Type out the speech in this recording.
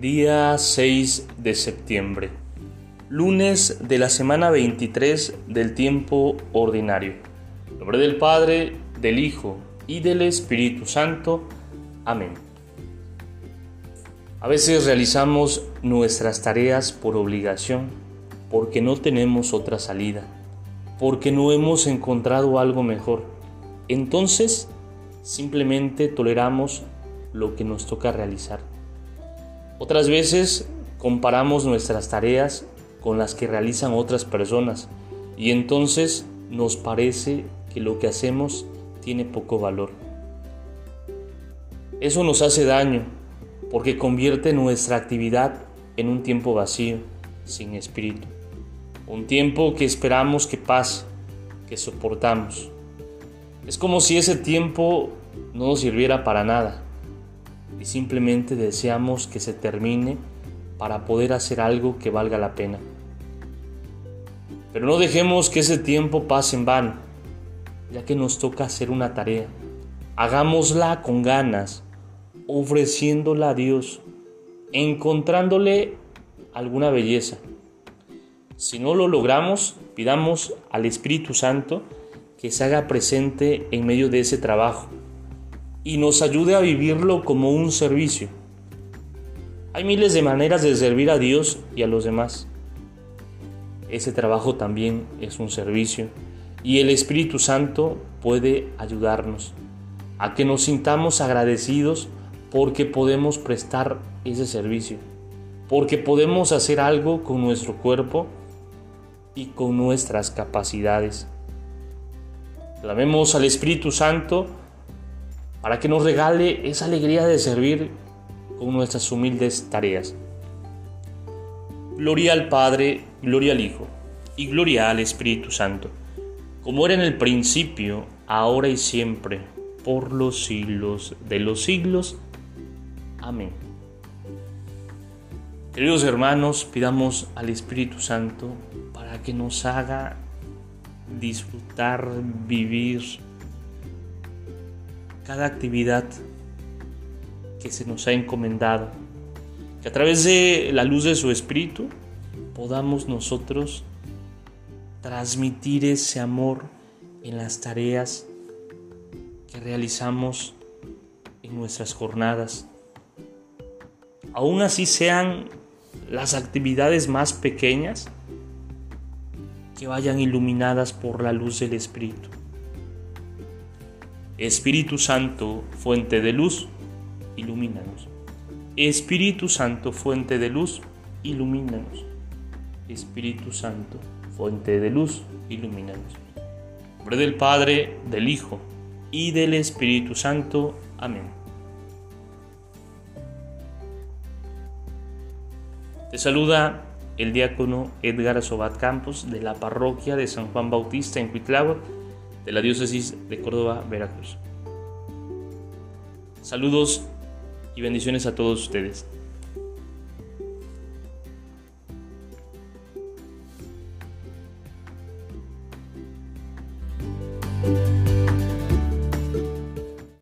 Día 6 de septiembre, lunes de la semana 23 del tiempo ordinario. En nombre del Padre, del Hijo y del Espíritu Santo. Amén. A veces realizamos nuestras tareas por obligación, porque no tenemos otra salida, porque no hemos encontrado algo mejor. Entonces, simplemente toleramos lo que nos toca realizar otras veces comparamos nuestras tareas con las que realizan otras personas y entonces nos parece que lo que hacemos tiene poco valor. Eso nos hace daño porque convierte nuestra actividad en un tiempo vacío, sin espíritu. Un tiempo que esperamos que pase, que soportamos. Es como si ese tiempo no nos sirviera para nada simplemente deseamos que se termine para poder hacer algo que valga la pena. Pero no dejemos que ese tiempo pase en vano, ya que nos toca hacer una tarea. Hagámosla con ganas, ofreciéndola a Dios, encontrándole alguna belleza. Si no lo logramos, pidamos al Espíritu Santo que se haga presente en medio de ese trabajo y nos ayude a vivirlo como un servicio. Hay miles de maneras de servir a Dios y a los demás. Ese trabajo también es un servicio y el Espíritu Santo puede ayudarnos a que nos sintamos agradecidos porque podemos prestar ese servicio, porque podemos hacer algo con nuestro cuerpo y con nuestras capacidades. Clamemos al Espíritu Santo para que nos regale esa alegría de servir con nuestras humildes tareas. Gloria al Padre, gloria al Hijo y gloria al Espíritu Santo, como era en el principio, ahora y siempre, por los siglos de los siglos. Amén. Queridos hermanos, pidamos al Espíritu Santo para que nos haga disfrutar, vivir, cada actividad que se nos ha encomendado, que a través de la luz de su Espíritu podamos nosotros transmitir ese amor en las tareas que realizamos en nuestras jornadas. Aún así sean las actividades más pequeñas que vayan iluminadas por la luz del Espíritu. Espíritu Santo, fuente de luz, ilumínanos. Espíritu Santo, fuente de luz, ilumínanos. Espíritu Santo, fuente de luz, ilumínanos. En nombre del Padre, del Hijo y del Espíritu Santo. Amén. Te saluda el diácono Edgar Sobat Campos de la parroquia de San Juan Bautista en Cuitláhuac de la diócesis de Córdoba, Veracruz. Saludos y bendiciones a todos ustedes.